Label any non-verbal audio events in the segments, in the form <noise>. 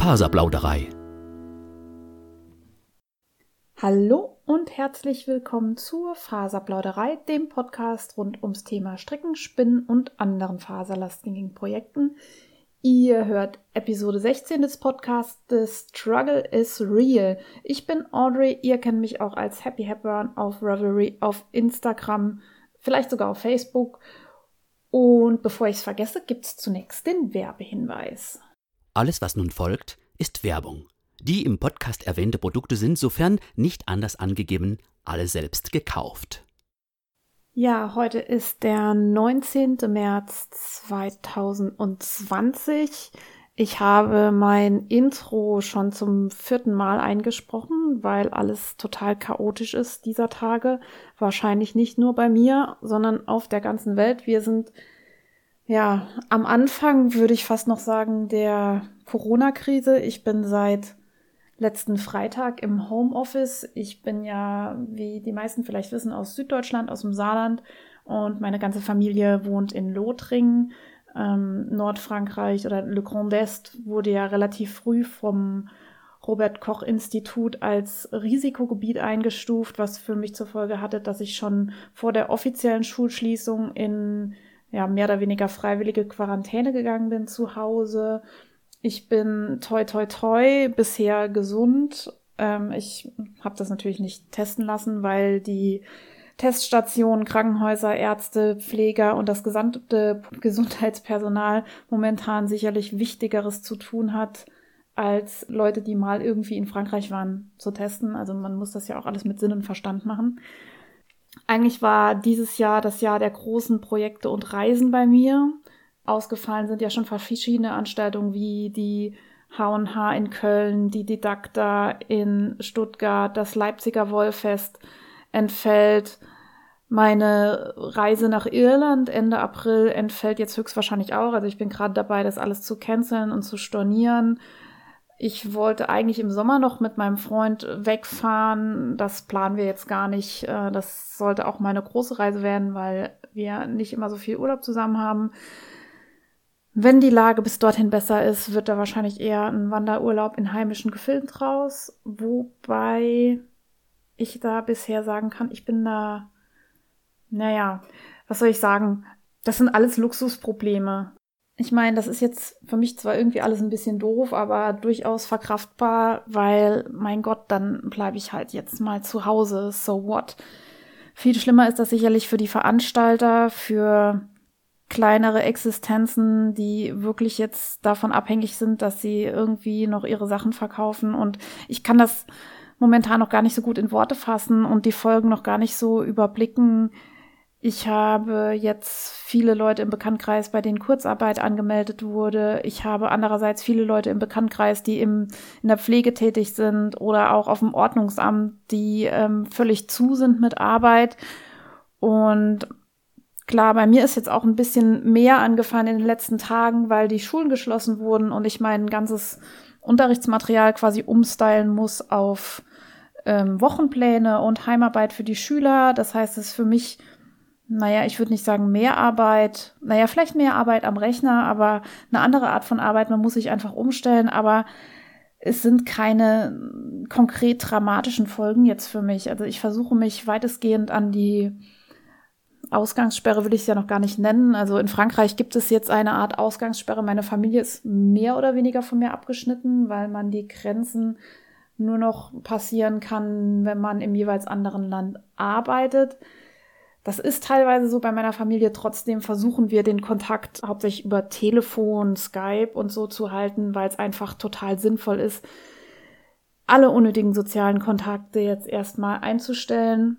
Faserplauderei. Hallo und herzlich willkommen zur Faserplauderei, dem Podcast rund ums Thema Stricken, Spinnen und anderen faserlastigen Projekten. Ihr hört Episode 16 des Podcasts The Struggle is Real. Ich bin Audrey, ihr kennt mich auch als Happy Hepburn auf Revelry, auf Instagram, vielleicht sogar auf Facebook. Und bevor ich es vergesse, gibt es zunächst den Werbehinweis. Alles, was nun folgt, ist Werbung. Die im Podcast erwähnte Produkte sind, sofern nicht anders angegeben, alle selbst gekauft. Ja, heute ist der 19. März 2020. Ich habe mein Intro schon zum vierten Mal eingesprochen, weil alles total chaotisch ist dieser Tage. Wahrscheinlich nicht nur bei mir, sondern auf der ganzen Welt. Wir sind ja am Anfang, würde ich fast noch sagen, der Corona-Krise. Ich bin seit letzten Freitag im Homeoffice. Ich bin ja, wie die meisten vielleicht wissen, aus Süddeutschland, aus dem Saarland und meine ganze Familie wohnt in Lothringen, ähm, Nordfrankreich oder Le Grand Est wurde ja relativ früh vom Robert Koch Institut als Risikogebiet eingestuft, was für mich zur Folge hatte, dass ich schon vor der offiziellen Schulschließung in ja, mehr oder weniger freiwillige Quarantäne gegangen bin zu Hause ich bin toi toi toi bisher gesund. Ähm, ich habe das natürlich nicht testen lassen, weil die Teststationen, Krankenhäuser, Ärzte, Pfleger und das gesamte Gesundheitspersonal momentan sicherlich Wichtigeres zu tun hat, als Leute, die mal irgendwie in Frankreich waren, zu testen. Also man muss das ja auch alles mit Sinn und Verstand machen. Eigentlich war dieses Jahr das Jahr der großen Projekte und Reisen bei mir ausgefallen sind ja schon verschiedene Anstaltungen wie die H&H in Köln, die Didakta in Stuttgart, das Leipziger Wollfest entfällt. Meine Reise nach Irland Ende April entfällt jetzt höchstwahrscheinlich auch. Also ich bin gerade dabei, das alles zu canceln und zu stornieren. Ich wollte eigentlich im Sommer noch mit meinem Freund wegfahren. Das planen wir jetzt gar nicht. Äh, das sollte auch meine große Reise werden, weil wir nicht immer so viel Urlaub zusammen haben. Wenn die Lage bis dorthin besser ist, wird da wahrscheinlich eher ein Wanderurlaub in heimischen Gefilden draus. Wobei ich da bisher sagen kann, ich bin da, naja, was soll ich sagen? Das sind alles Luxusprobleme. Ich meine, das ist jetzt für mich zwar irgendwie alles ein bisschen doof, aber durchaus verkraftbar, weil, mein Gott, dann bleibe ich halt jetzt mal zu Hause. So what? Viel schlimmer ist das sicherlich für die Veranstalter, für kleinere Existenzen, die wirklich jetzt davon abhängig sind, dass sie irgendwie noch ihre Sachen verkaufen. Und ich kann das momentan noch gar nicht so gut in Worte fassen und die Folgen noch gar nicht so überblicken. Ich habe jetzt viele Leute im Bekanntkreis, bei denen Kurzarbeit angemeldet wurde. Ich habe andererseits viele Leute im Bekanntkreis, die im, in der Pflege tätig sind oder auch auf dem Ordnungsamt, die ähm, völlig zu sind mit Arbeit. Und Klar, bei mir ist jetzt auch ein bisschen mehr angefallen in den letzten Tagen, weil die Schulen geschlossen wurden und ich mein ganzes Unterrichtsmaterial quasi umstylen muss auf ähm, Wochenpläne und Heimarbeit für die Schüler. Das heißt, es ist für mich, naja, ich würde nicht sagen mehr Arbeit, naja, vielleicht mehr Arbeit am Rechner, aber eine andere Art von Arbeit. Man muss sich einfach umstellen, aber es sind keine konkret dramatischen Folgen jetzt für mich. Also ich versuche mich weitestgehend an die Ausgangssperre will ich es ja noch gar nicht nennen. Also in Frankreich gibt es jetzt eine Art Ausgangssperre. Meine Familie ist mehr oder weniger von mir abgeschnitten, weil man die Grenzen nur noch passieren kann, wenn man im jeweils anderen Land arbeitet. Das ist teilweise so bei meiner Familie. Trotzdem versuchen wir den Kontakt hauptsächlich über Telefon, Skype und so zu halten, weil es einfach total sinnvoll ist, alle unnötigen sozialen Kontakte jetzt erstmal einzustellen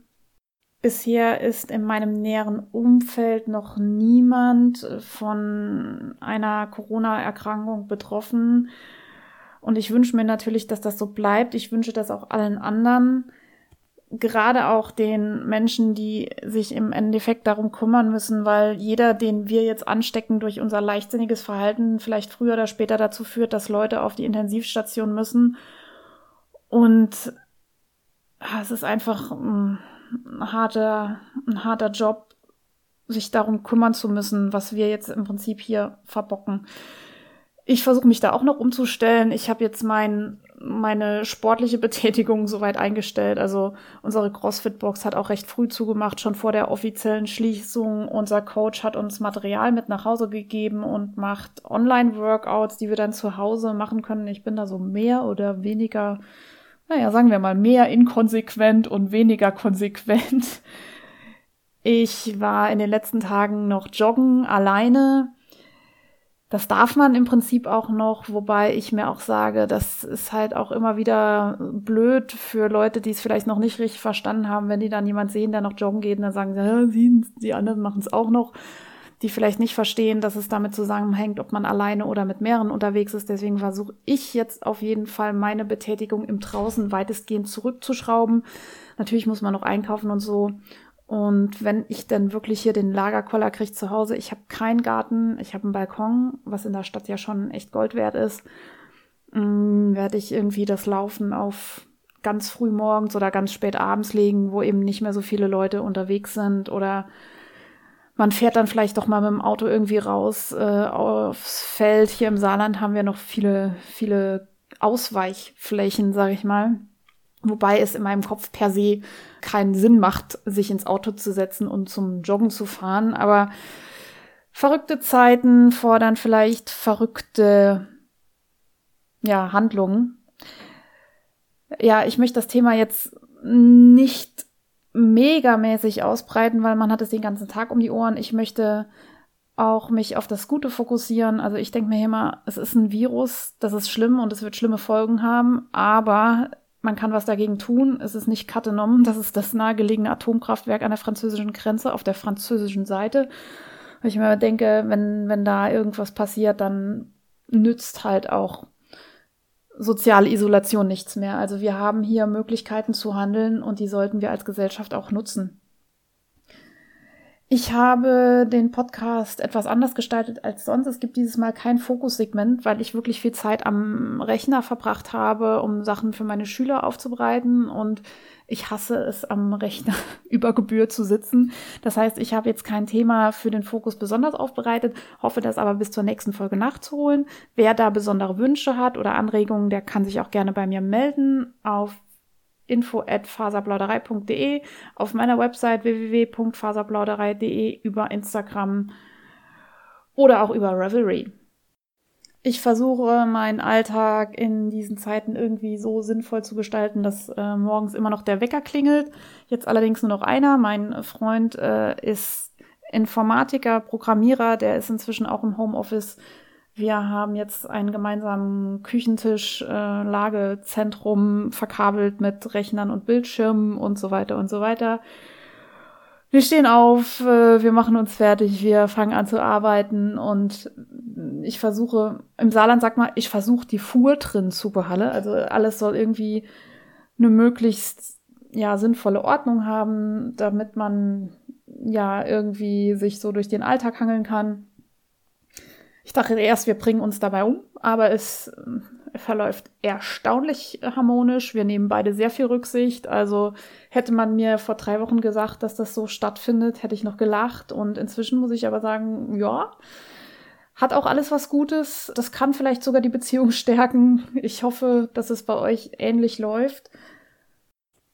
Bisher ist in meinem näheren Umfeld noch niemand von einer Corona-Erkrankung betroffen. Und ich wünsche mir natürlich, dass das so bleibt. Ich wünsche das auch allen anderen. Gerade auch den Menschen, die sich im Endeffekt darum kümmern müssen, weil jeder, den wir jetzt anstecken durch unser leichtsinniges Verhalten, vielleicht früher oder später dazu führt, dass Leute auf die Intensivstation müssen. Und ah, es ist einfach mm, ein harter, ein harter Job, sich darum kümmern zu müssen, was wir jetzt im Prinzip hier verbocken. Ich versuche mich da auch noch umzustellen. Ich habe jetzt mein, meine sportliche <laughs> Betätigung soweit eingestellt. Also unsere CrossFit-Box hat auch recht früh zugemacht, schon vor der offiziellen Schließung. Unser Coach hat uns Material mit nach Hause gegeben und macht Online-Workouts, die wir dann zu Hause machen können. Ich bin da so mehr oder weniger, naja, sagen wir mal, mehr inkonsequent und weniger konsequent. Ich war in den letzten Tagen noch joggen alleine das darf man im Prinzip auch noch, wobei ich mir auch sage, das ist halt auch immer wieder blöd für Leute, die es vielleicht noch nicht richtig verstanden haben, wenn die dann jemand sehen, der noch joggen geht und dann sagen, ja, sie, die anderen machen es auch noch, die vielleicht nicht verstehen, dass es damit zusammenhängt, ob man alleine oder mit mehreren unterwegs ist. Deswegen versuche ich jetzt auf jeden Fall meine Betätigung im Draußen weitestgehend zurückzuschrauben. Natürlich muss man noch einkaufen und so. Und wenn ich dann wirklich hier den Lagerkoller kriege zu Hause, ich habe keinen Garten, ich habe einen Balkon, was in der Stadt ja schon echt Gold wert ist, mm, werde ich irgendwie das Laufen auf ganz früh morgens oder ganz spät abends legen, wo eben nicht mehr so viele Leute unterwegs sind oder man fährt dann vielleicht doch mal mit dem Auto irgendwie raus äh, aufs Feld. Hier im Saarland haben wir noch viele, viele Ausweichflächen, sag ich mal. Wobei es in meinem Kopf per se keinen Sinn macht, sich ins Auto zu setzen und zum Joggen zu fahren. Aber verrückte Zeiten fordern vielleicht verrückte ja, Handlungen. Ja, ich möchte das Thema jetzt nicht megamäßig ausbreiten, weil man hat es den ganzen Tag um die Ohren. Ich möchte auch mich auf das Gute fokussieren. Also ich denke mir immer, es ist ein Virus, das ist schlimm und es wird schlimme Folgen haben, aber man kann was dagegen tun. Es ist nicht Cattenom, das ist das nahegelegene Atomkraftwerk an der französischen Grenze auf der französischen Seite. Ich mir denke, wenn, wenn da irgendwas passiert, dann nützt halt auch soziale Isolation nichts mehr. Also wir haben hier Möglichkeiten zu handeln und die sollten wir als Gesellschaft auch nutzen. Ich habe den Podcast etwas anders gestaltet als sonst. Es gibt dieses Mal kein Fokussegment, weil ich wirklich viel Zeit am Rechner verbracht habe, um Sachen für meine Schüler aufzubereiten. Und ich hasse es, am Rechner <laughs> über Gebühr zu sitzen. Das heißt, ich habe jetzt kein Thema für den Fokus besonders aufbereitet, hoffe das aber bis zur nächsten Folge nachzuholen. Wer da besondere Wünsche hat oder Anregungen, der kann sich auch gerne bei mir melden auf info@faserplauderei.de, auf meiner Website www.faserplauderei.de, über Instagram oder auch über Revelry. Ich versuche meinen Alltag in diesen Zeiten irgendwie so sinnvoll zu gestalten, dass äh, morgens immer noch der Wecker klingelt. Jetzt allerdings nur noch einer. Mein Freund äh, ist Informatiker, Programmierer, der ist inzwischen auch im Homeoffice wir haben jetzt einen gemeinsamen Küchentisch, äh, Lagezentrum verkabelt mit Rechnern und Bildschirmen und so weiter und so weiter. Wir stehen auf, äh, wir machen uns fertig, wir fangen an zu arbeiten und ich versuche, im Saarland sagt man, ich versuche die Fuhr drin zu behalten. Also alles soll irgendwie eine möglichst ja sinnvolle Ordnung haben, damit man ja irgendwie sich so durch den Alltag hangeln kann. Ich dachte erst, wir bringen uns dabei um, aber es äh, verläuft erstaunlich harmonisch. Wir nehmen beide sehr viel Rücksicht. Also hätte man mir vor drei Wochen gesagt, dass das so stattfindet, hätte ich noch gelacht. Und inzwischen muss ich aber sagen, ja, hat auch alles was Gutes. Das kann vielleicht sogar die Beziehung <laughs> stärken. Ich hoffe, dass es bei euch ähnlich läuft.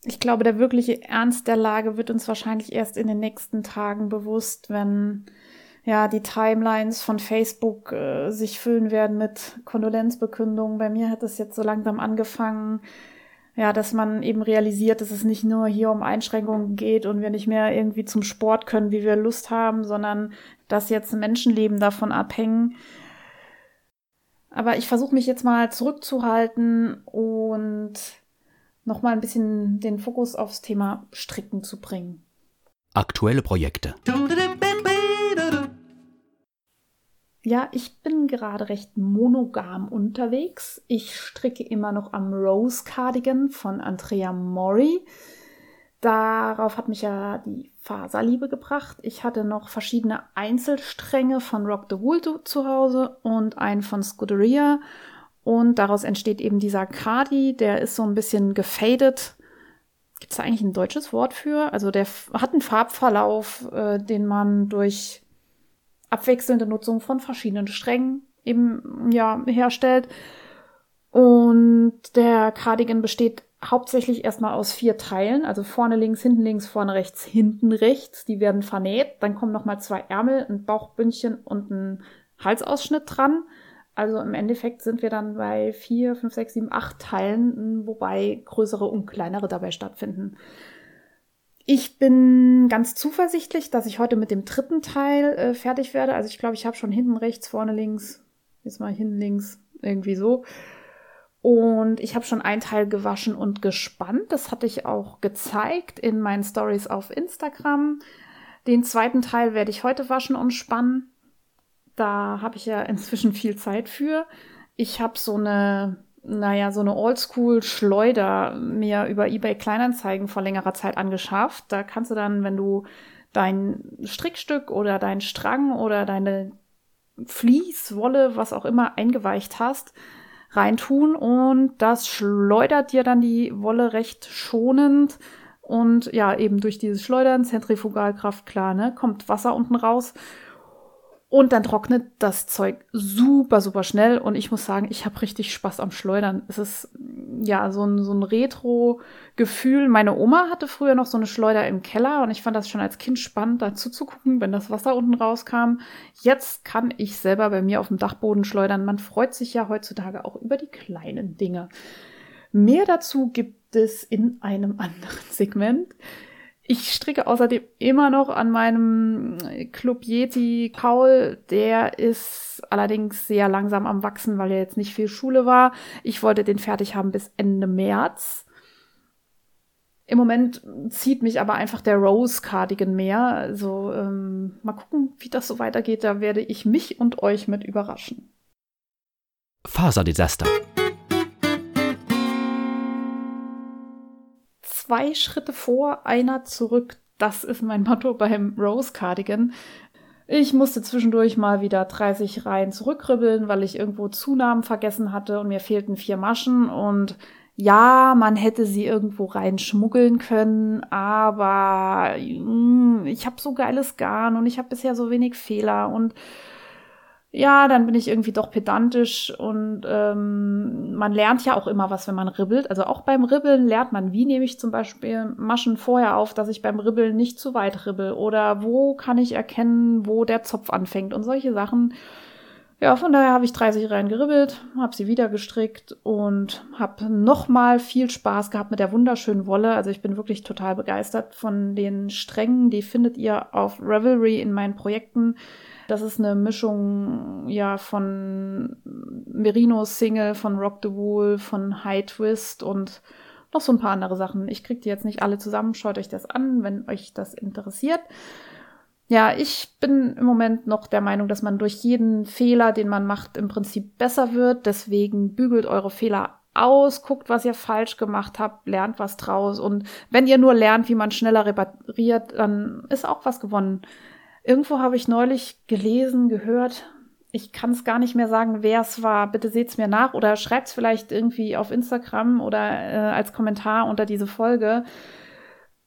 Ich glaube, der wirkliche Ernst der Lage wird uns wahrscheinlich erst in den nächsten Tagen bewusst, wenn ja, die Timelines von Facebook äh, sich füllen werden mit Kondolenzbekündungen. Bei mir hat es jetzt so langsam angefangen, ja, dass man eben realisiert, dass es nicht nur hier um Einschränkungen geht und wir nicht mehr irgendwie zum Sport können, wie wir Lust haben, sondern dass jetzt Menschenleben davon abhängen. Aber ich versuche mich jetzt mal zurückzuhalten und nochmal ein bisschen den Fokus aufs Thema Stricken zu bringen. Aktuelle Projekte. Ja, ich bin gerade recht monogam unterwegs. Ich stricke immer noch am Rose Cardigan von Andrea Mori. Darauf hat mich ja die Faserliebe gebracht. Ich hatte noch verschiedene Einzelstränge von Rock the Wool zu Hause und einen von Scuderia. Und daraus entsteht eben dieser Cardi, der ist so ein bisschen gefadet. Gibt es da eigentlich ein deutsches Wort für? Also der hat einen Farbverlauf, äh, den man durch abwechselnde Nutzung von verschiedenen Strängen eben ja herstellt. Und der Cardigan besteht hauptsächlich erstmal aus vier Teilen, also vorne links, hinten links, vorne rechts, hinten rechts. Die werden vernäht. Dann kommen nochmal zwei Ärmel, ein Bauchbündchen und ein Halsausschnitt dran. Also im Endeffekt sind wir dann bei vier, fünf, sechs, sieben, acht Teilen, wobei größere und kleinere dabei stattfinden. Ich bin ganz zuversichtlich, dass ich heute mit dem dritten Teil äh, fertig werde. Also ich glaube, ich habe schon hinten rechts, vorne links, jetzt mal hinten links, irgendwie so. Und ich habe schon ein Teil gewaschen und gespannt. Das hatte ich auch gezeigt in meinen Stories auf Instagram. Den zweiten Teil werde ich heute waschen und spannen. Da habe ich ja <laughs> inzwischen viel Zeit für. Ich habe so eine, naja, so eine Oldschool-Schleuder mir über eBay Kleinanzeigen vor längerer Zeit angeschafft. Da kannst du dann, wenn du dein Strickstück oder dein Strang oder deine Fließwolle, was auch immer, eingeweicht hast, reintun und das schleudert dir dann die Wolle recht schonend und ja, eben durch dieses Schleudern, Zentrifugalkraft, klar, ne, kommt Wasser unten raus und dann trocknet das Zeug super, super schnell. Und ich muss sagen, ich habe richtig Spaß am Schleudern. Es ist ja so ein, so ein Retro-Gefühl. Meine Oma hatte früher noch so eine Schleuder im Keller und ich fand das schon als Kind spannend, da zuzugucken, wenn das Wasser unten rauskam. Jetzt kann ich selber bei mir auf dem Dachboden schleudern. Man freut sich ja heutzutage auch über die kleinen Dinge. Mehr dazu gibt es in einem <laughs> anderen Segment. Ich stricke außerdem immer noch an meinem Club Yeti Kaul. Der ist allerdings sehr langsam am Wachsen, weil er jetzt nicht viel Schule war. Ich wollte den fertig haben bis Ende März. Im Moment zieht mich aber einfach der Rose Cardigan mehr. Also ähm, mal gucken, wie das so weitergeht. Da werde ich mich und euch mit überraschen. Faserdesaster. Zwei Schritte vor, einer zurück. Das ist mein Motto beim Rose Cardigan. Ich musste zwischendurch mal wieder 30 Reihen zurückribbeln, weil ich irgendwo Zunahmen vergessen hatte und mir fehlten vier Maschen und ja, man hätte sie irgendwo reinschmuggeln können, aber mh, hm, ich habe so geiles Garn und ich habe bisher so wenig Fehler und ja, dann bin ich irgendwie doch pedantisch und ähm, man lernt ja auch immer was, wenn man ribbelt. Also auch beim Ribbeln lernt man, wie nehme ich zum Beispiel Maschen vorher auf, dass ich beim Ribbeln nicht zu weit ribbel oder wo kann ich erkennen, wo der Zopf anfängt und solche Sachen. Ja, von daher habe ich 30 Reihen geribbelt, habe sie wieder gestrickt und habe nochmal viel Spaß gehabt mit der wunderschönen Wolle. Also ich bin wirklich total begeistert von den Strängen. Die findet ihr auf Revelry in meinen Projekten. Das ist eine Mischung ja von Merino Single, von Rock the Wool, von High Twist und noch so ein paar andere Sachen. Ich kriege die jetzt nicht alle zusammen. Schaut euch das an, wenn euch das interessiert. Ja, ich bin im Moment noch der Meinung, dass man durch jeden Fehler, den man macht, im Prinzip besser wird. Deswegen bügelt eure Fehler aus, guckt, was ihr falsch gemacht habt, lernt was draus. Und wenn ihr nur lernt, wie man schneller repariert, dann ist auch was gewonnen. Irgendwo habe ich neulich gelesen, gehört, ich kann es gar nicht mehr sagen, wer es war. Bitte seht's mir nach oder schreibt's vielleicht irgendwie auf Instagram oder äh, als Kommentar unter diese Folge.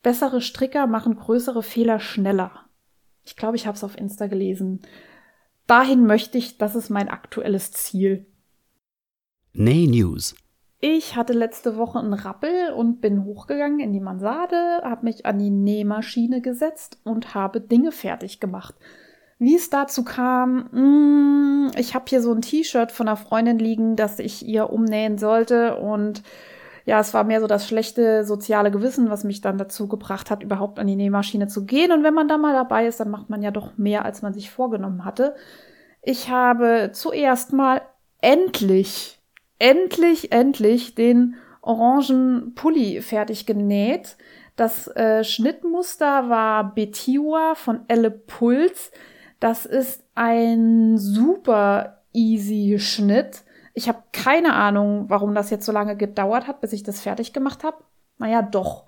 Bessere Stricker machen größere Fehler schneller. Ich glaube, ich habe es auf Insta gelesen. Dahin möchte ich, das ist mein aktuelles Ziel. Nay News. Ich hatte letzte Woche einen Rappel und bin hochgegangen in die Mansarde, habe mich an die Nähmaschine gesetzt und habe Dinge fertig gemacht. Wie es dazu kam, mh, mm, ich habe hier so ein T-Shirt von einer Freundin liegen, das ich ihr umnähen sollte und ja, es war mehr so das schlechte soziale Gewissen, was mich dann dazu gebracht hat, überhaupt an die Nähmaschine zu gehen. Und wenn man da mal dabei ist, dann macht man ja doch mehr, als man sich vorgenommen hatte. Ich habe zuerst mal endlich endlich, endlich den orangen Pulli fertig genäht. Das äh, Schnittmuster war Betiwa von Elle Puls. Das ist ein super easy Schnitt. Ich habe keine Ahnung, warum das jetzt so lange gedauert hat, bis ich das fertig gemacht habe. Naja, doch.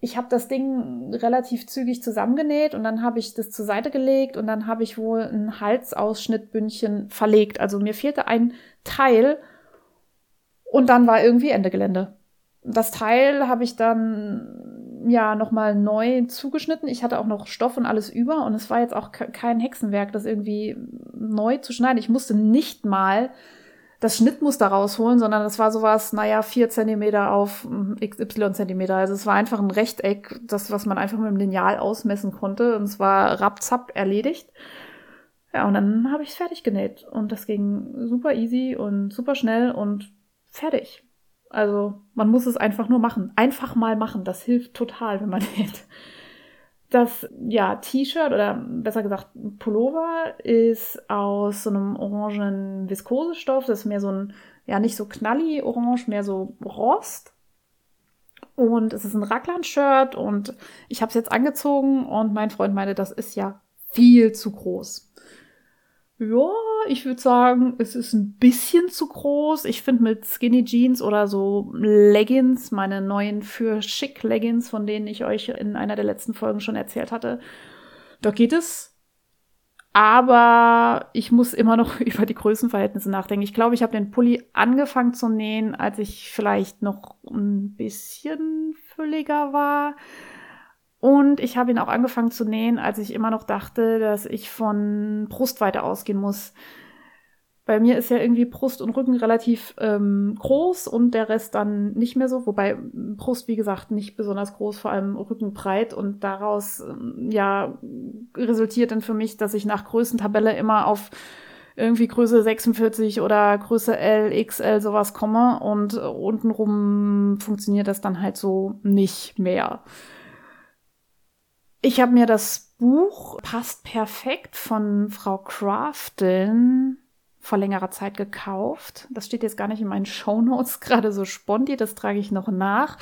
Ich habe das Ding relativ zügig zusammengenäht und dann habe ich das zur Seite gelegt und dann habe ich wohl ein Halsausschnittbündchen verlegt. Also mir fehlte ein Teil und dann war irgendwie Ende Gelände. Das Teil habe ich dann ja nochmal neu zugeschnitten. Ich hatte auch noch Stoff und alles über und es war jetzt auch kein Hexenwerk, das irgendwie neu zu schneiden. Ich musste nicht mal das Schnittmuster rausholen, sondern das war sowas, naja, vier Zentimeter auf hm, XY Zentimeter. Also es war einfach ein Rechteck, das, was man einfach mit dem Lineal ausmessen konnte. Und es war rapzapp erledigt. Ja, und dann habe ich es fertig genäht. Und das ging super easy und super schnell und fertig. Also man muss es einfach nur machen. Einfach mal machen. Das hilft total, wenn man <laughs> näht. Das ja, T-Shirt oder besser gesagt Pullover ist aus so einem orangen Viskosestoff. Das ist mehr so ein, ja, nicht so knalli orange, mehr so Rost. Und es ist ein Raglan-Shirt und ich habe es jetzt angezogen und mein Freund meinte, das ist ja viel zu groß. Ja, ich würde sagen, es ist ein bisschen zu groß. Ich finde mit Skinny Jeans oder so Leggings, meine neuen für schick Leggings, von denen ich euch in einer der letzten Folgen schon erzählt hatte, da geht es. Aber ich muss immer noch <laughs> über die Größenverhältnisse nachdenken. Ich glaube, ich habe den Pulli angefangen zu nähen, als ich vielleicht noch ein bisschen fülliger war. Und ich habe ihn auch angefangen zu nähen, als ich immer noch dachte, dass ich von Brustweite ausgehen muss. Bei mir ist ja irgendwie Brust und Rücken relativ ähm, groß und der Rest dann nicht mehr so. Wobei Brust, wie gesagt, nicht besonders groß, vor allem Rücken breit. Und daraus ähm, ja resultiert dann für mich, dass ich nach Größentabelle immer auf irgendwie Größe 46 oder Größe L, XL sowas komme. Und äh, untenrum funktioniert das dann halt so nicht mehr. Ich habe mir das Buch Passt perfekt von Frau Crafton vor längerer Zeit gekauft. Das steht jetzt gar nicht in meinen <laughs> Show Notes, gerade so sponti, das trage ich noch nach.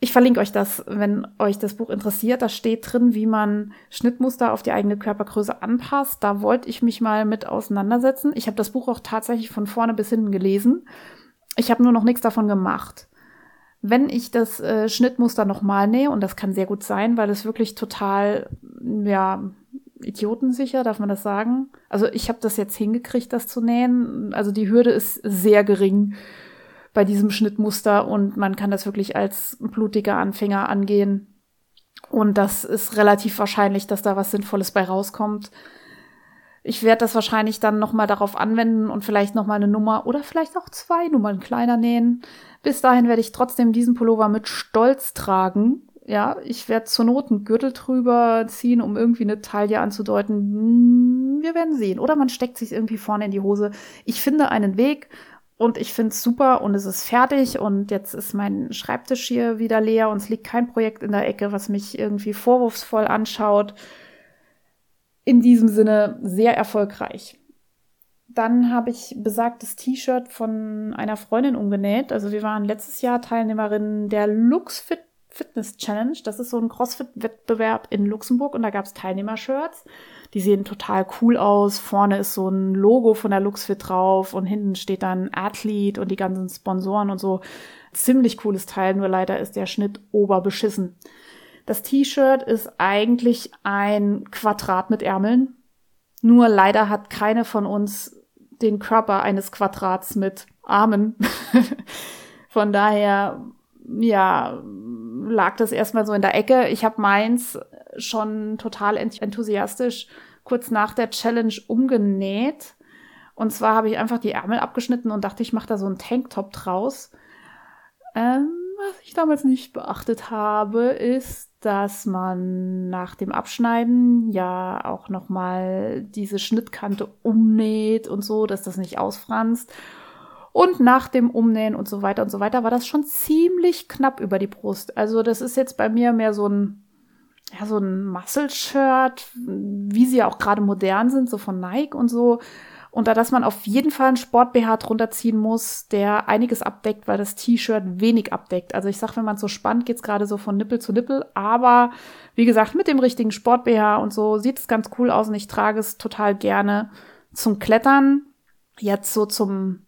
Ich verlinke euch das, wenn euch das Buch interessiert. Da steht drin, wie man Schnittmuster auf die eigene Körpergröße anpasst. Da wollte ich mich mal mit auseinandersetzen. Ich habe das Buch auch tatsächlich von vorne bis hinten gelesen. Ich habe nur noch nichts davon gemacht. Wenn ich das äh, Schnittmuster nochmal nähe, und das kann sehr gut sein, weil es wirklich total, ja, idiotensicher, darf man das sagen? Also ich habe das jetzt hingekriegt, das zu nähen. Also die Hürde ist sehr gering bei diesem Schnittmuster und man kann das wirklich als blutiger Anfänger angehen. Und das ist relativ wahrscheinlich, dass da was Sinnvolles bei rauskommt. Ich werde das wahrscheinlich dann nochmal darauf anwenden und vielleicht nochmal eine Nummer oder vielleicht auch zwei Nummern kleiner nähen. Bis dahin werde ich trotzdem diesen Pullover mit Stolz tragen. Ja, ich werde zur Not einen Gürtel drüber ziehen, um irgendwie eine Taille anzudeuten. Hm, wir werden sehen. Oder man steckt sich irgendwie vorne in die Hose. Ich finde einen Weg und ich finde es super und es ist fertig und jetzt ist mein Schreibtisch hier wieder leer und es liegt kein Projekt in der Ecke, was mich irgendwie vorwurfsvoll anschaut in diesem Sinne sehr erfolgreich. Dann habe ich besagtes T-Shirt von einer Freundin umgenäht. Also wir waren letztes Jahr Teilnehmerin der LuxFit Fitness Challenge. Das ist so ein CrossFit-Wettbewerb in Luxemburg und da gab es Teilnehmershirts. Die sehen total cool aus. Vorne ist so ein Logo von der LuxFit drauf und hinten steht dann Athlete und die ganzen Sponsoren und so. Ziemlich cooles Teil, nur leider ist der Schnitt oberbeschissen. Das T-Shirt ist eigentlich ein Quadrat mit Ärmeln. Nur leider hat keine von uns den Körper eines Quadrats mit Armen. <laughs> von daher, ja, lag das erstmal so in der Ecke. Ich habe meins schon total enthusiastisch kurz nach der Challenge umgenäht. Und zwar habe ich einfach die Ärmel abgeschnitten und dachte, ich mache da so einen Tanktop draus. Ähm, was ich damals nicht beachtet habe, ist, dass man nach dem Abschneiden ja auch noch mal diese Schnittkante umnäht und so, dass das nicht ausfranst. Und nach dem Umnähen und so weiter und so weiter war das schon ziemlich knapp über die Brust. Also das ist jetzt bei mir mehr so ein ja so ein Muscle-Shirt, wie sie ja auch gerade modern sind, so von Nike und so. Und da, dass man auf jeden Fall einen Sport-BH drunter ziehen muss, der einiges abdeckt, weil das T-Shirt wenig abdeckt. Also ich sag, wenn man so spannt, geht's gerade so von Nippel zu Nippel. Aber wie gesagt, mit dem richtigen Sport-BH und so sieht es ganz cool aus und ich trage es total gerne zum Klettern. Jetzt so zum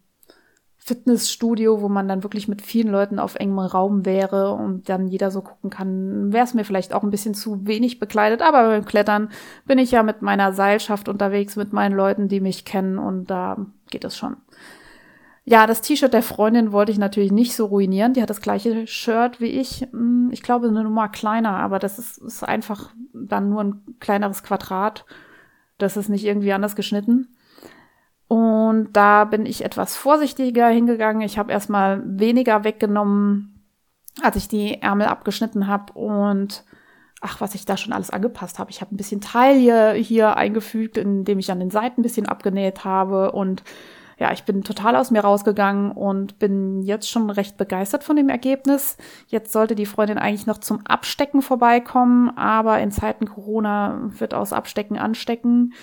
Fitnessstudio, wo man dann wirklich mit vielen Leuten auf engem Raum wäre und dann jeder so gucken kann, wäre es mir vielleicht auch ein bisschen zu wenig bekleidet, aber beim Klettern bin ich ja mit meiner Seilschaft unterwegs, mit meinen Leuten, die mich kennen und da geht es schon. Ja, das T-Shirt der Freundin wollte ich natürlich nicht so ruinieren. Die hat das gleiche Shirt wie ich. Hm, ich glaube, eine Nummer kleiner, aber das ist, ist einfach dann nur ein kleineres Quadrat. Das ist nicht irgendwie anders geschnitten. Und da bin ich etwas vorsichtiger hingegangen. Ich habe erstmal weniger weggenommen, als ich die Ärmel abgeschnitten habe und ach, was ich da schon alles angepasst habe. Ich habe ein bisschen Taille hier eingefügt, indem ich an den Seiten ein bisschen abgenäht habe und ja, ich bin total aus mir rausgegangen und bin jetzt schon recht begeistert von dem Ergebnis. Jetzt sollte die Freundin eigentlich noch zum Abstecken vorbeikommen, aber in Zeiten Corona wird aus Abstecken anstecken.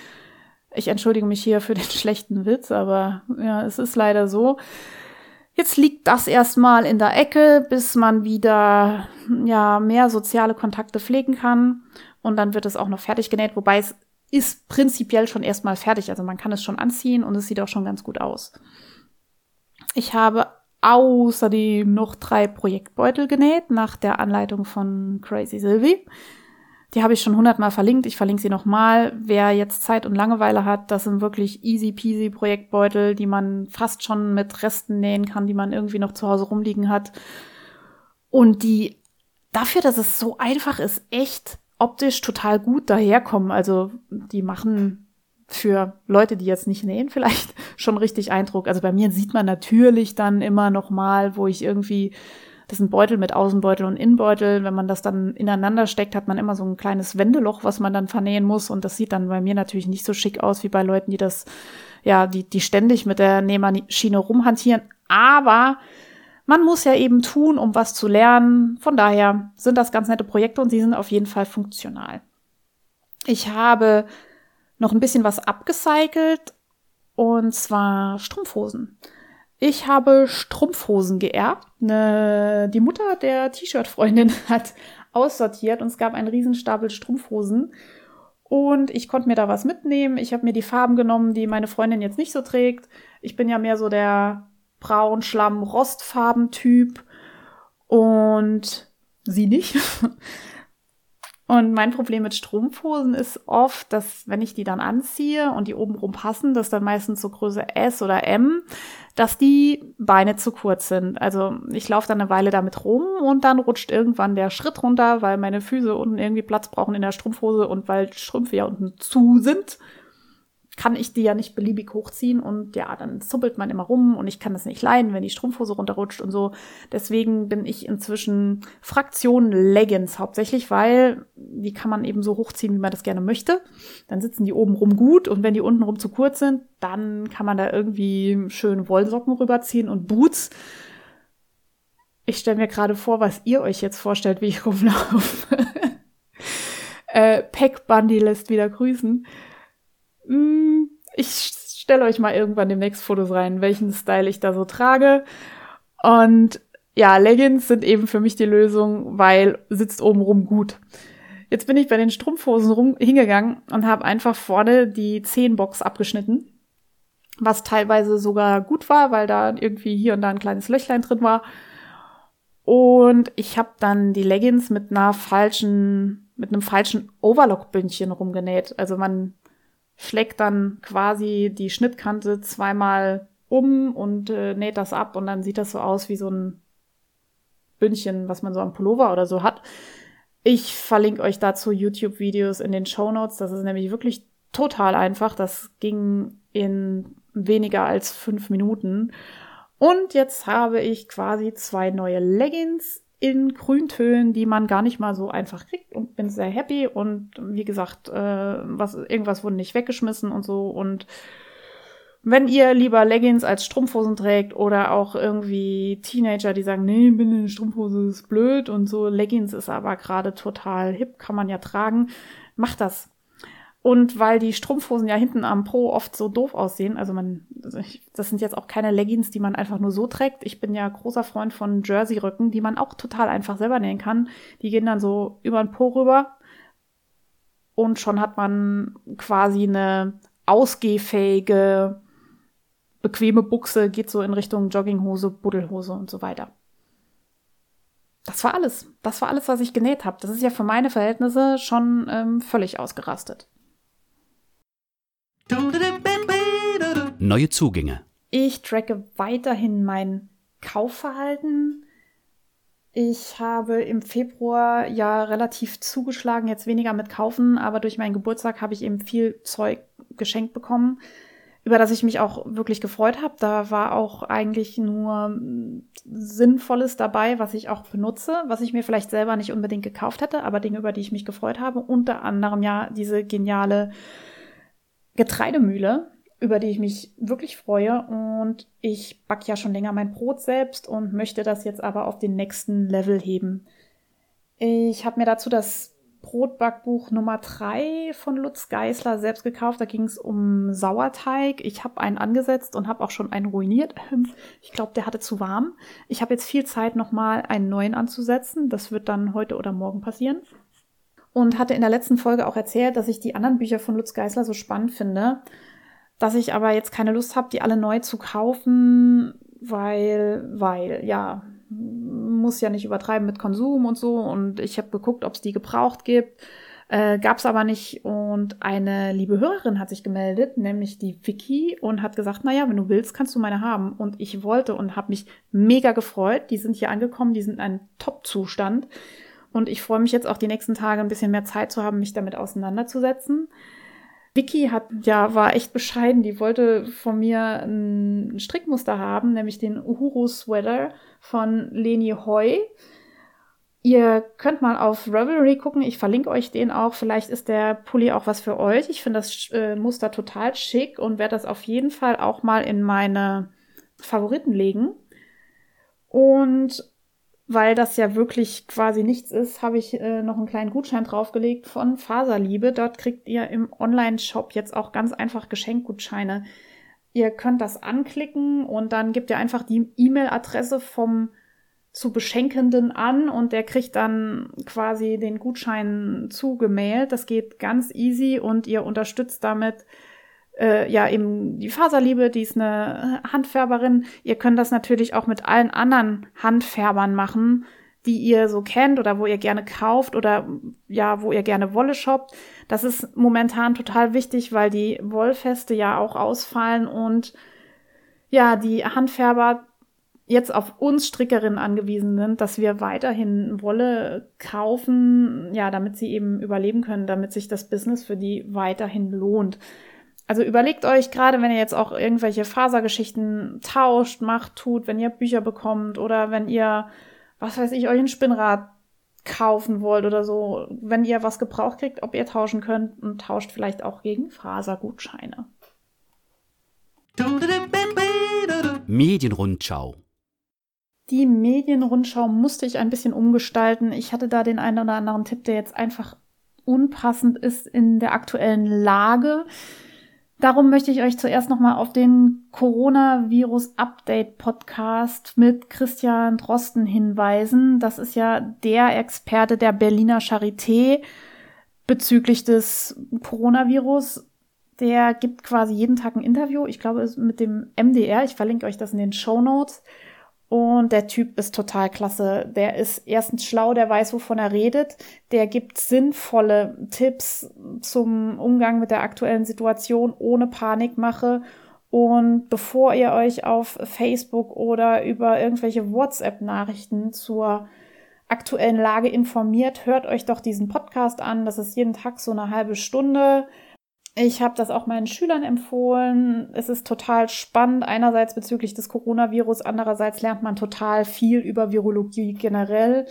Ich entschuldige mich hier für den <laughs> schlechten Witz, aber ja, es ist leider so. Jetzt liegt das erstmal in der Ecke, bis man wieder ja mehr soziale Kontakte pflegen kann und dann wird es auch noch fertig genäht, wobei es ist prinzipiell schon erstmal fertig. Also man kann es schon anziehen und es sieht auch schon ganz gut aus. Ich habe außerdem noch drei Projektbeutel genäht nach der Anleitung von Crazy Sylvie. Die habe ich schon hundertmal verlinkt. Ich verlinke sie nochmal. Wer jetzt Zeit und Langeweile hat, das sind wirklich easy peasy Projektbeutel, die man fast schon mit Resten nähen kann, die man irgendwie noch zu Hause rumliegen hat. Und die dafür, dass es so einfach ist, echt optisch total gut daherkommen. Also die machen für Leute, die jetzt nicht nähen, vielleicht <laughs> schon richtig Eindruck. Also bei mir sieht man natürlich dann immer noch mal, wo ich irgendwie das ist ein Beutel mit Außenbeutel und Innenbeutel. Wenn man das dann ineinander steckt, hat man immer so ein kleines Wendeloch, was man dann vernähen muss. Und das sieht dann bei mir natürlich nicht so schick aus wie bei Leuten, die das, ja, die, die ständig mit der Nähmaschine rumhantieren. Aber man muss ja eben tun, um was zu lernen. Von daher sind das ganz nette Projekte und sie sind auf jeden Fall funktional. Ich habe noch ein bisschen was abgecycelt und zwar Strumpfhosen. Ich habe Strumpfhosen geerbt. Ne, die Mutter der T-Shirt-Freundin <laughs> hat aussortiert und es gab einen Riesenstapel Strumpfhosen. Und ich konnte mir da was mitnehmen. Ich habe mir die Farben genommen, die meine Freundin jetzt nicht so trägt. Ich bin ja mehr so der braun, schlamm, rostfarben-Typ. Und sie nicht. <laughs> Und mein Problem mit Strumpfhosen ist oft, dass wenn ich die dann anziehe und die obenrum passen, das dann meistens so Größe S oder M, dass die Beine zu kurz sind. Also ich laufe dann eine Weile damit rum und dann rutscht irgendwann der Schritt runter, weil meine Füße unten irgendwie Platz brauchen in der Strumpfhose und weil Strümpfe ja unten zu sind kann ich die ja nicht beliebig hochziehen und ja, dann zuppelt man immer rum und ich kann das nicht leiden, wenn die Strumpfhose runterrutscht und so. Deswegen bin ich inzwischen Fraktion Leggings hauptsächlich, weil die kann man eben so hochziehen, wie man das gerne möchte. Dann sitzen die oben rum gut und wenn die unten rum zu kurz sind, dann kann man da irgendwie schön Wollsocken rüberziehen und Boots. Ich stelle mir gerade vor, was ihr euch jetzt vorstellt, wie ich rumlaufe. <laughs> äh, Peck Bundy lässt wieder grüßen. Mm, ich stelle euch mal irgendwann demnächst Fotos rein, welchen Style ich da so trage. Und ja, Leggings sind eben für mich die Lösung, weil sitzt obenrum gut. Jetzt bin ich bei den Strumpfhosen rum, hingegangen und habe einfach vorne die Zehenbox abgeschnitten. Was teilweise sogar gut war, weil da irgendwie hier und da ein kleines Löchlein drin war. Und ich habe dann die Leggings mit einer falschen, mit einem falschen Overlock-Bündchen rumgenäht. Also man schlägt dann quasi die Schnittkante zweimal um und äh, näht das ab und dann sieht das so aus wie so ein Bündchen, was man so am Pullover oder so hat. Ich verlinke euch dazu YouTube-Videos in den Show Notes. Das ist nämlich wirklich total einfach. Das ging in weniger als fünf Minuten. Und jetzt habe ich quasi zwei neue Leggings in Grüntönen, die man gar nicht mal so einfach kriegt und bin sehr happy und wie gesagt, äh, was, irgendwas wurde nicht weggeschmissen und so und wenn ihr lieber Leggings als Strumpfhosen trägt oder auch irgendwie Teenager, die sagen, nee, bin in Strumpfhose ist blöd und so, Leggings ist aber gerade total hip, kann man ja tragen, macht das. Und weil die Strumpfhosen ja hinten am Po oft so doof aussehen, also man, das sind jetzt auch keine Leggings, die man einfach nur so trägt. Ich bin ja großer Freund von Jersey-Rücken, die man auch total einfach selber nähen kann. Die gehen dann so über den Po rüber und schon hat man quasi eine ausgehfähige, bequeme Buchse, geht so in Richtung Jogginghose, Buddelhose und so weiter. Das war alles. Das war alles, was ich genäht habe. Das ist ja für meine Verhältnisse schon ähm, völlig ausgerastet. Neue Zugänge. Ich tracke weiterhin mein Kaufverhalten. Ich habe im Februar ja relativ zugeschlagen, jetzt weniger mit Kaufen, aber durch meinen Geburtstag habe ich eben viel Zeug geschenkt bekommen über das ich mich auch wirklich gefreut habe. Da war auch eigentlich nur hm, Sinnvolles dabei, was ich auch benutze, was ich mir vielleicht selber nicht unbedingt gekauft hätte, aber Dinge, über die ich mich gefreut habe. Unter anderem ja diese geniale Getreidemühle, über die ich mich wirklich freue. Und ich backe ja schon länger mein Brot selbst und möchte das jetzt aber auf den nächsten Level heben. Ich habe mir dazu das Brotbackbuch Nummer 3 von Lutz Geisler selbst gekauft. Da ging es um Sauerteig. Ich habe einen angesetzt und habe auch schon einen ruiniert. <laughs> Ich glaube, der hatte zu warm. Ich habe jetzt viel Zeit, nochmal einen neuen anzusetzen. Das wird dann heute oder morgen passieren. Und hatte in der letzten Folge auch erzählt, dass ich die anderen Bücher von Lutz Geisler so spannend finde, dass ich aber jetzt keine Lust habe, die alle neu zu kaufen, weil, weil, ja, muss ja nicht übertreiben mit Konsum und so. Und ich habe geguckt, ob es die gebraucht gibt. Äh, Gab es aber nicht. Und eine liebe Hörerin hat sich gemeldet, nämlich die Vicky, und hat gesagt, naja, wenn du willst, kannst du meine haben. Und ich wollte und habe mich mega gefreut. Die sind hier angekommen, die sind in einem Top-Zustand. Und ich freue mich jetzt auch die nächsten Tage ein bisschen mehr Zeit zu haben, mich damit auseinanderzusetzen. Vicky hat, ja, war echt bescheiden. Die wollte von mir ein Strickmuster haben, nämlich den Uhuru Sweater von Leni Hoy. Ihr könnt mal auf Revelry gucken. Ich verlinke euch den auch. Vielleicht ist der Pulli auch was für euch. Ich finde das äh, Muster total schick und werde das auf jeden Fall auch mal in meine Favoriten legen. Und weil das ja wirklich quasi nichts ist, habe ich äh, noch einen kleinen Gutschein draufgelegt von Faserliebe. Dort kriegt ihr im Online-Shop jetzt auch ganz einfach Geschenkgutscheine. Ihr könnt das anklicken und dann gebt ihr einfach die E-Mail-Adresse vom zu Beschenkenden an und der kriegt dann quasi den Gutschein zugemailt. Das geht ganz easy und ihr unterstützt damit äh, ja eben die Faserliebe, die ist eine Handfärberin. Ihr könnt das natürlich auch mit allen anderen Handfärbern machen, die ihr so kennt oder wo ihr gerne kauft oder ja, wo ihr gerne Wolle shoppt. Das ist momentan total wichtig, weil die Wollfeste ja auch ausfallen und ja, die Handfärber jetzt auf uns Strickerinnen angewiesen sind, dass wir weiterhin Wolle kaufen, ja, damit sie eben überleben können, damit sich das Business für die weiterhin lohnt. Also überlegt euch gerade, wenn ihr jetzt auch irgendwelche Fasergeschichten tauscht, macht, tut, wenn ihr Bücher bekommt oder wenn ihr, was weiß ich, euch ein Spinnrad kaufen wollt oder so, wenn ihr was gebraucht kriegt, ob ihr tauschen könnt und tauscht vielleicht auch gegen Fasergutscheine. Medienrundschau. Die Medienrundschau musste ich ein bisschen umgestalten. Ich hatte da den einen oder anderen Tipp, der jetzt einfach unpassend ist in der aktuellen Lage. Darum möchte ich euch zuerst nochmal auf den Coronavirus Update Podcast mit Christian Drosten hinweisen. Das ist ja der Experte der Berliner Charité bezüglich des Coronavirus. Der gibt quasi jeden Tag ein Interview. Ich glaube, es mit dem MDR. Ich verlinke euch das in den Show Notes. Und der Typ ist total klasse. Der ist erstens schlau, der weiß, wovon er redet. Der gibt sinnvolle Tipps zum Umgang mit der aktuellen Situation ohne Panikmache. Und bevor ihr euch auf Facebook oder über irgendwelche WhatsApp-Nachrichten zur aktuellen Lage informiert, hört euch doch diesen Podcast an. Das ist jeden Tag so eine halbe Stunde. Ich habe das auch meinen Schülern empfohlen. Es ist total spannend, einerseits bezüglich des Coronavirus, andererseits lernt man total viel über Virologie generell.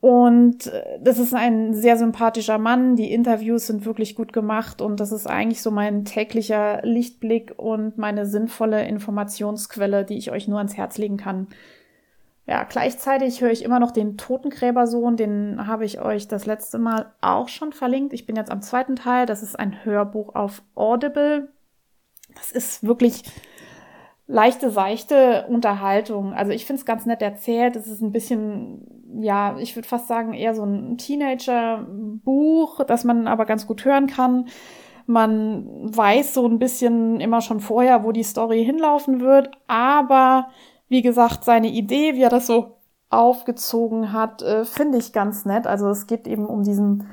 Und äh, das ist ein sehr sympathischer Mann. Die Interviews sind wirklich gut gemacht und das ist eigentlich so mein täglicher Lichtblick und meine sinnvolle Informationsquelle, die ich euch nur ans Herz legen kann. Ja, gleichzeitig höre ich immer noch den Totengräbersohn, den habe ich euch das letzte Mal auch schon verlinkt. Ich bin jetzt am zweiten Teil, das ist ein Hörbuch auf Audible. Das ist wirklich leichte, seichte Unterhaltung. Also ich finde es ganz nett erzählt. Es ist ein bisschen, ja, ich würde fast sagen, eher so ein Teenager-Buch, das man aber ganz gut hören kann. Man weiß so ein bisschen immer schon vorher, wo die Story hinlaufen wird, aber wie gesagt, seine Idee, wie er das so aufgezogen hat, äh, finde ich ganz nett. Also es geht eben um diesen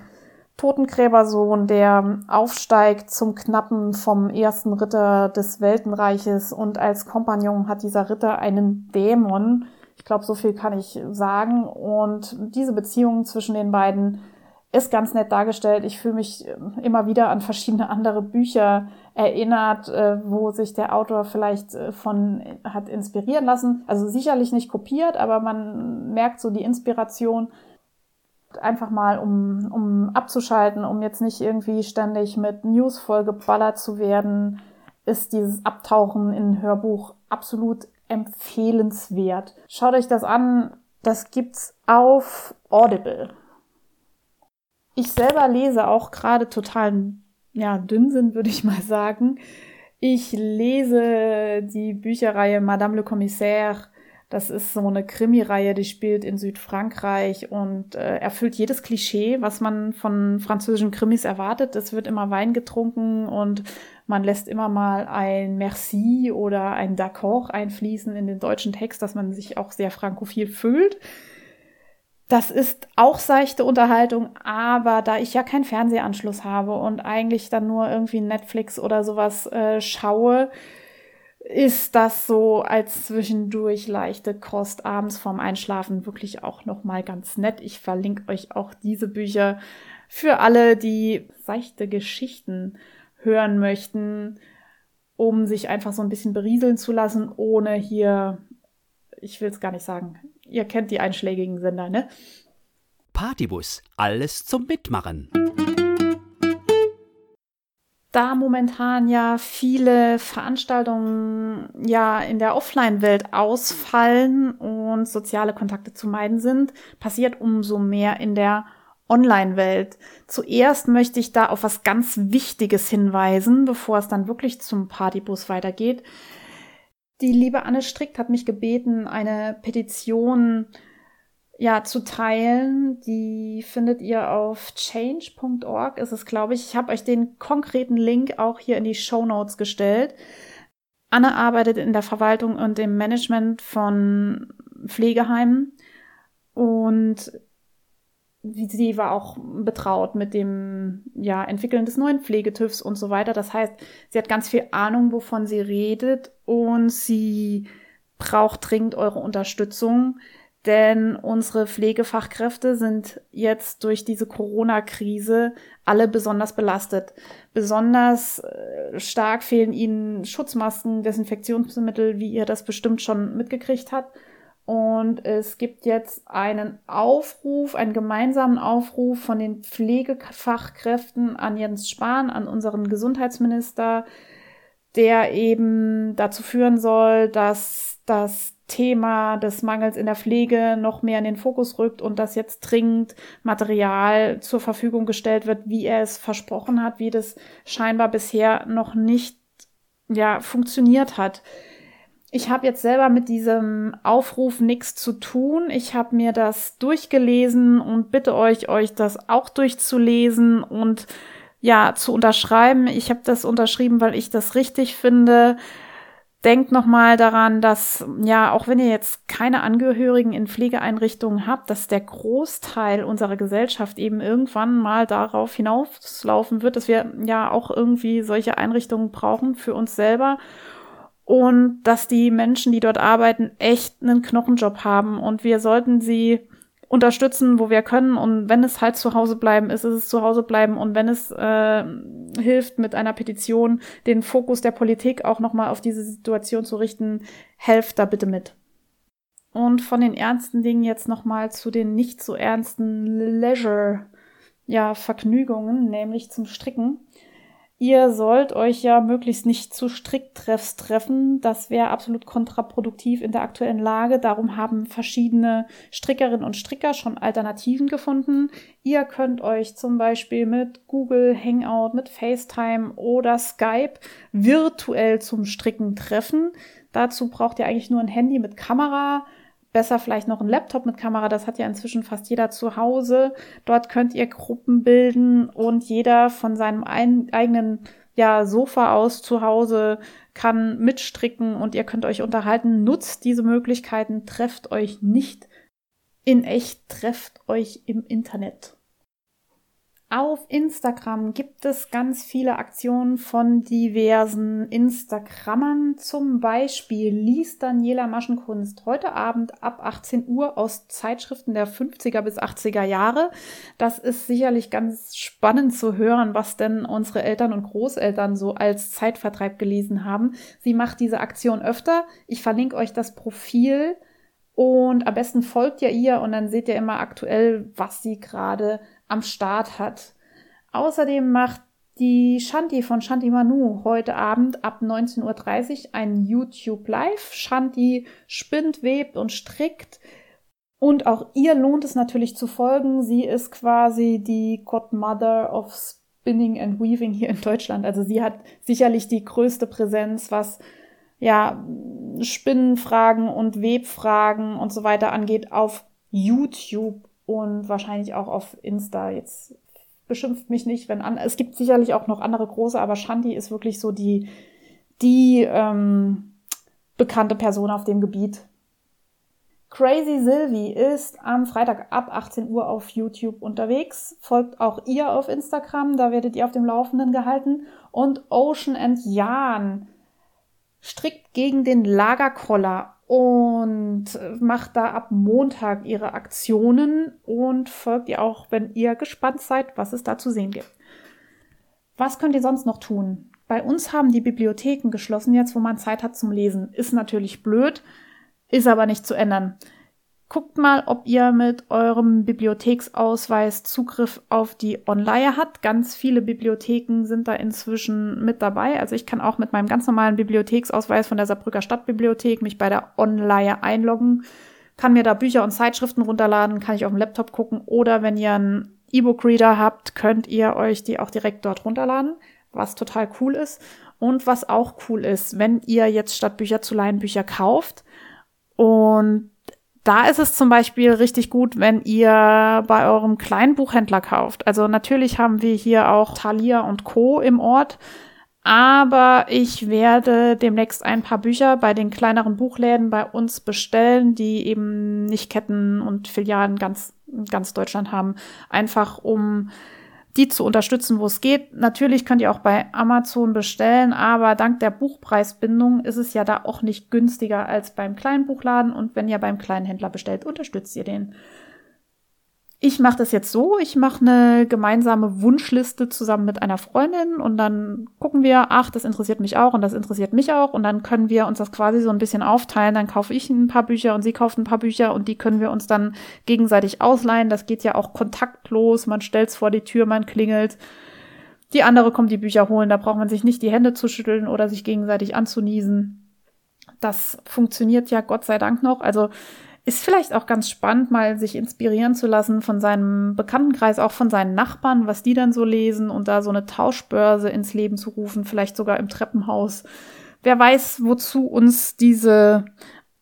Totengräbersohn, der aufsteigt zum Knappen vom ersten Ritter des Weltenreiches und als Kompagnon hat dieser Ritter einen Dämon. Ich glaube, so viel kann ich sagen. Und diese Beziehung zwischen den beiden ist ganz nett dargestellt. Ich fühle mich äh, immer wieder an verschiedene andere Bücher erinnert, äh, wo sich der Autor vielleicht äh, von hat inspirieren lassen. Also sicherlich nicht kopiert, aber man merkt so die Inspiration. Einfach mal, um, um abzuschalten, um jetzt nicht irgendwie ständig mit News vollgeballert zu werden, ist dieses Abtauchen in ein Hörbuch absolut empfehlenswert. Schaut euch das an. Das gibt's auf Audible. Ich selber lese auch gerade total, ja, Dünnsinn, würde ich <laughs> mal sagen. Ich lese die Bücherreihe Madame le Commissaire. Das ist so eine Krimireihe, die spielt in Südfrankreich und äh, erfüllt jedes Klischee, was man von französischen Krimis erwartet. Es wird immer Wein getrunken und man lässt immer mal ein Merci oder ein D'accord einfließen in den deutschen Text, dass man sich auch sehr frankophil fühlt. Das ist auch seichte Unterhaltung, aber da ich ja keinen Fernsehanschluss habe und eigentlich dann nur irgendwie Netflix oder sowas äh, schaue, ist das so als zwischendurch leichte Kost abends vorm Einschlafen wirklich auch noch mal ganz nett. Ich verlinke euch auch diese Bücher für alle, die seichte Geschichten hören möchten, um sich einfach so ein bisschen berieseln zu lassen, ohne hier, ich will es gar nicht sagen, Ihr kennt die einschlägigen Sender, ne? Partybus, alles zum Mitmachen. Da momentan ja viele Veranstaltungen ja in der Offline-Welt ausfallen und soziale Kontakte zu meiden sind, passiert umso mehr in der Online-Welt. Zuerst möchte ich da auf was ganz Wichtiges hinweisen, bevor es dann wirklich zum Partybus weitergeht. Die liebe Anne Strick hat mich gebeten, eine Petition ja, zu teilen. Die findet ihr auf change.org, ist es, glaube ich. Ich habe euch den konkreten Link auch hier in die Show Notes gestellt. Anne arbeitet in der Verwaltung und im Management von Pflegeheimen und sie war auch betraut mit dem ja, Entwickeln des neuen Pflegetüvs und so weiter. Das heißt, sie hat ganz viel Ahnung, wovon sie redet und sie braucht dringend eure Unterstützung, denn unsere Pflegefachkräfte sind jetzt durch diese Corona-Krise alle besonders belastet. Besonders äh, stark fehlen ihnen Schutzmasken, Desinfektionsmittel, wie ihr das bestimmt schon mitgekriegt habt. Und es gibt jetzt einen Aufruf, einen gemeinsamen Aufruf von den Pflegefachkräften an Jens Spahn, an unseren Gesundheitsminister, der eben dazu führen soll, dass das Thema des Mangels in der Pflege noch mehr in den Fokus rückt und dass jetzt dringend Material zur Verfügung gestellt wird, wie er es versprochen hat, wie das scheinbar bisher noch nicht ja funktioniert hat ich habe jetzt selber mit diesem Aufruf nichts zu tun. Ich habe mir das durchgelesen und bitte euch, euch das auch durchzulesen und ja, zu unterschreiben. Ich habe das unterschrieben, weil ich das richtig finde. Denkt nochmal daran, dass, ja, auch wenn ihr jetzt keine Angehörigen in Pflegeeinrichtungen habt, dass der Großteil unserer Gesellschaft eben irgendwann mal darauf hinauslaufen wird, dass wir ja auch irgendwie solche Einrichtungen brauchen für uns selber und dass die Menschen, die dort arbeiten, echt einen Knochenjob haben und wir sollten sie unterstützen, wo wir können und wenn es halt zu Hause bleiben ist, ist es zu Hause bleiben und wenn es äh, hilft, mit einer Petition den Fokus der Politik auch nochmal auf diese Situation zu richten, helft da bitte mit. Und von den ernsten Dingen jetzt nochmal zu den nicht so ernsten Leisure, ja, Vergnügungen, nämlich zum Stricken. Ihr sollt euch ja möglichst nicht zu Stricktreffs treffen. Das wäre absolut kontraproduktiv in der aktuellen Lage. Darum haben verschiedene Strickerinnen und Stricker schon Alternativen gefunden. Ihr könnt euch zum Beispiel mit Google Hangout, mit FaceTime oder Skype virtuell zum Stricken treffen. Dazu braucht ihr eigentlich nur ein Handy mit Kamera, besser vielleicht noch ein Laptop mit Kamera, das hat ja inzwischen fast jeder zu Hause. Dort könnt ihr Gruppen bilden und jeder von seinem ein, eigenen ja, Sofa aus zu Hause kann mitstricken und ihr könnt euch unterhalten. Nutzt diese Möglichkeiten, trefft euch nicht in echt, trefft euch im Internet. Auf Instagram gibt es ganz viele Aktionen von diversen Instagrammern. Zum Beispiel liest Daniela Maschenkunst heute Abend ab 18 Uhr aus Zeitschriften der 50er bis 80er Jahre. Das ist sicherlich ganz spannend zu hören, was denn unsere Eltern und Großeltern so als Zeitvertreib gelesen haben. Sie macht diese Aktion öfter. Ich verlinke euch das Profil. Und am besten folgt ihr ihr und dann seht ihr immer aktuell, was sie gerade am Start hat. Außerdem macht die Shanti von Shanti Manu heute Abend ab 19.30 Uhr ein YouTube Live. Shanti spinnt, webt und strickt. Und auch ihr lohnt es natürlich zu folgen. Sie ist quasi die Godmother of Spinning and Weaving hier in Deutschland. Also sie hat sicherlich die größte Präsenz, was ja Spinnenfragen und Webfragen und so weiter angeht auf YouTube und wahrscheinlich auch auf Insta. Jetzt beschimpft mich nicht, wenn an. Es gibt sicherlich auch noch andere große, aber Shanti ist wirklich so die, die ähm, bekannte Person auf dem Gebiet. Crazy Sylvie ist am Freitag ab 18 Uhr auf YouTube unterwegs. Folgt auch ihr auf Instagram, da werdet ihr auf dem Laufenden gehalten. Und Ocean and Jan strickt gegen den Lagerkoller und macht da ab Montag ihre Aktionen und folgt ihr auch, wenn ihr gespannt seid, was es da zu sehen gibt. Was könnt ihr sonst noch tun? Bei uns haben die Bibliotheken geschlossen jetzt, wo man Zeit hat zum Lesen. Ist natürlich blöd, ist aber nicht zu ändern. Guckt mal, ob ihr mit eurem Bibliotheksausweis Zugriff auf die Online habt. Ganz viele Bibliotheken sind da inzwischen mit dabei. Also ich kann auch mit meinem ganz normalen Bibliotheksausweis von der Saarbrücker Stadtbibliothek mich bei der Online einloggen, kann mir da Bücher und Zeitschriften runterladen, kann ich auf dem Laptop gucken oder wenn ihr einen E-Book-Reader habt, könnt ihr euch die auch direkt dort runterladen, was total cool ist. Und was auch cool ist, wenn ihr jetzt statt Bücher zu leihen Bücher kauft und da ist es zum Beispiel richtig gut, wenn ihr bei eurem kleinen Buchhändler kauft. Also natürlich haben wir hier auch Thalia und Co. im Ort. Aber ich werde demnächst ein paar Bücher bei den kleineren Buchläden bei uns bestellen, die eben nicht Ketten und Filialen ganz, ganz Deutschland haben. Einfach um die zu unterstützen, wo es geht. Natürlich könnt ihr auch bei Amazon bestellen, aber dank der Buchpreisbindung ist es ja da auch nicht günstiger als beim kleinen Buchladen. Und wenn ihr beim kleinen Händler bestellt, unterstützt ihr den. Ich mache das jetzt so, ich mache eine gemeinsame Wunschliste zusammen mit einer Freundin und dann gucken wir, ach, das interessiert mich auch und das interessiert mich auch und dann können wir uns das quasi so ein bisschen aufteilen. Dann kaufe ich ein paar Bücher und sie kauft ein paar Bücher und die können wir uns dann gegenseitig ausleihen. Das geht ja auch kontaktlos, man stellt's vor die Tür, man klingelt. Die andere kommt die Bücher holen, da braucht man sich nicht die Hände zu schütteln oder sich gegenseitig anzuniesen. Das funktioniert ja Gott sei Dank noch. Also ist vielleicht auch ganz spannend, mal sich inspirieren zu lassen von seinem Bekanntenkreis, auch von seinen Nachbarn, was die dann so lesen und da so eine Tauschbörse ins Leben zu rufen, vielleicht sogar im Treppenhaus. Wer weiß, wozu uns diese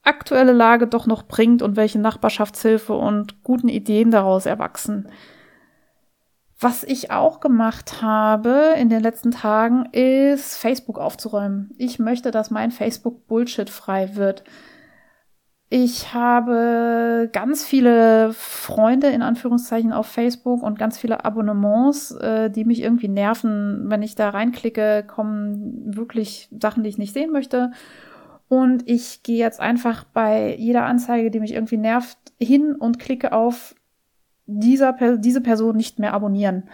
aktuelle Lage doch noch bringt und welche Nachbarschaftshilfe und guten Ideen daraus erwachsen. Was ich auch gemacht habe in den letzten Tagen, ist Facebook aufzuräumen. Ich möchte, dass mein Facebook Bullshit frei wird. Ich habe ganz viele Freunde in Anführungszeichen auf Facebook und ganz viele Abonnements, äh, die mich irgendwie nerven. Wenn ich da reinklicke, kommen wirklich Sachen, die ich nicht sehen möchte. Und ich gehe jetzt einfach bei jeder Anzeige, die mich irgendwie nervt, hin und klicke auf dieser, diese Person nicht mehr abonnieren.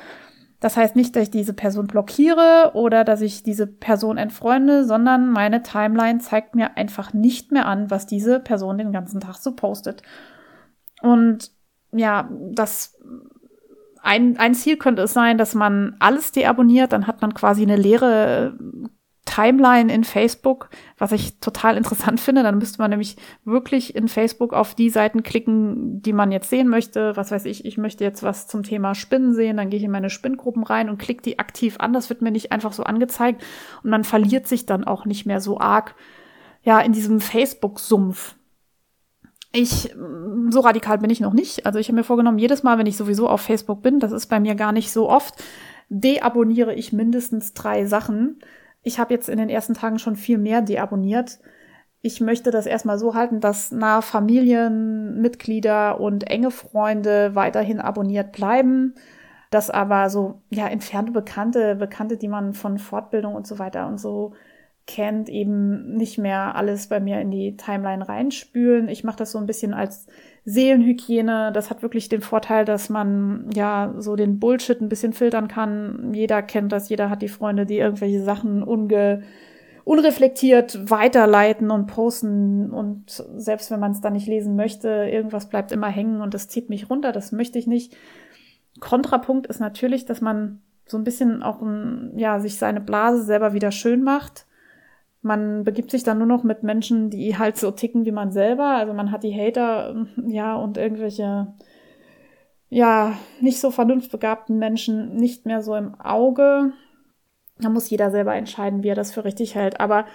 Das heißt nicht, dass ich diese Person blockiere oder dass ich diese Person entfreunde, sondern meine Timeline zeigt mir einfach nicht mehr an, was diese Person den ganzen Tag so postet. Und ja, das ein, ein Ziel könnte es sein, dass man alles deabonniert, dann hat man quasi eine leere Timeline in Facebook, was ich total interessant finde. Dann müsste man nämlich wirklich in Facebook auf die Seiten klicken, die man jetzt sehen möchte. Was weiß ich, ich möchte jetzt was zum Thema Spinnen sehen, dann gehe ich in meine Spinngruppen rein und klicke die aktiv an. Das wird mir nicht einfach so angezeigt und man verliert sich dann auch nicht mehr so arg ja in diesem Facebook-Sumpf. Ich, so radikal bin ich noch nicht. Also ich habe mir vorgenommen, jedes Mal, wenn ich sowieso auf Facebook bin, das ist bei mir gar nicht so oft, deabonniere ich mindestens drei Sachen ich habe jetzt in den ersten Tagen schon viel mehr deabonniert. Ich möchte das erstmal so halten, dass nahe Familienmitglieder und enge Freunde weiterhin abonniert bleiben. dass aber so, ja, entfernte Bekannte, Bekannte, die man von Fortbildung und so weiter und so kennt, eben nicht mehr alles bei mir in die Timeline reinspülen. Ich mache das so ein bisschen als Seelenhygiene. Das hat wirklich den Vorteil, dass man ja so den Bullshit ein bisschen filtern kann. Jeder kennt das, jeder hat die Freunde, die irgendwelche Sachen unge unreflektiert weiterleiten und posten und selbst wenn man es dann nicht lesen möchte, irgendwas bleibt immer hängen und das zieht mich runter, das möchte ich nicht. Kontrapunkt ist natürlich, dass man so ein bisschen auch ja, sich seine Blase selber wieder schön macht man begibt sich dann nur noch mit Menschen, die halt so ticken wie man selber. Also man hat die Hater, ja, und irgendwelche, ja, nicht so vernunftbegabten Menschen nicht mehr so im Auge. Da muss jeder selber entscheiden, wie er das für richtig hält. Aber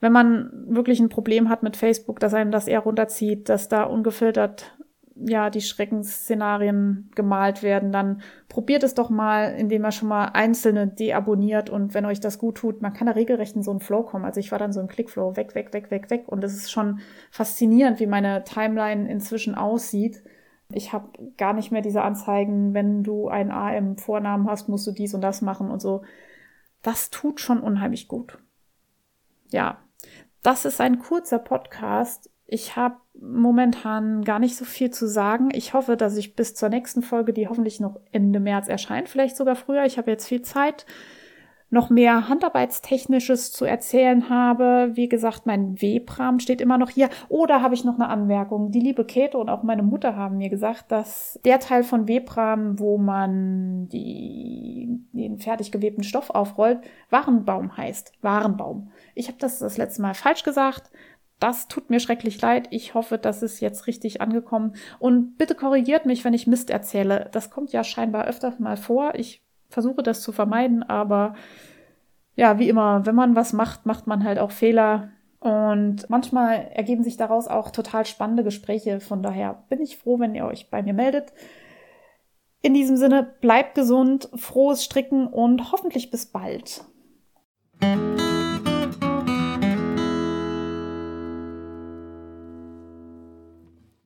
wenn man wirklich ein Problem hat mit Facebook, dass einem das eher runterzieht, dass da ungefiltert ja, die Schreckensszenarien gemalt werden, dann probiert es doch mal, indem ihr schon mal einzelne deabonniert und wenn euch das gut tut, man kann da regelrecht in so einen Flow kommen. Also ich war dann so im Clickflow, weg, weg, weg, weg, weg und es ist schon faszinierend, wie meine Timeline inzwischen aussieht. Ich habe gar nicht mehr diese Anzeigen, wenn du ein A im Vornamen hast, musst du dies und das machen und so. Das tut schon unheimlich gut. Ja, das ist ein kurzer Podcast ich habe momentan gar nicht so viel zu sagen. Ich hoffe, dass ich bis zur nächsten Folge, die hoffentlich noch Ende März erscheint, vielleicht sogar früher, ich habe jetzt viel Zeit, noch mehr Handarbeitstechnisches zu erzählen habe. Wie gesagt, mein Webrahmen steht immer noch hier. Oder habe ich noch eine Anmerkung? Die liebe Käthe und auch meine Mutter haben mir gesagt, dass der Teil von Webrahmen, wo man die, den fertig gewebten Stoff aufrollt, Warenbaum heißt. Warenbaum. Ich habe das das letzte Mal falsch gesagt. Das tut mir schrecklich leid. Ich hoffe, das ist jetzt richtig angekommen. Und bitte korrigiert mich, wenn ich Mist erzähle. Das kommt ja scheinbar öfter mal vor. Ich versuche das zu vermeiden, aber ja, wie immer, wenn man was macht, macht man halt auch Fehler. Und manchmal ergeben sich daraus auch total spannende Gespräche. Von daher bin ich froh, wenn ihr euch bei mir meldet. In diesem Sinne, bleibt gesund, frohes Stricken und hoffentlich bis bald.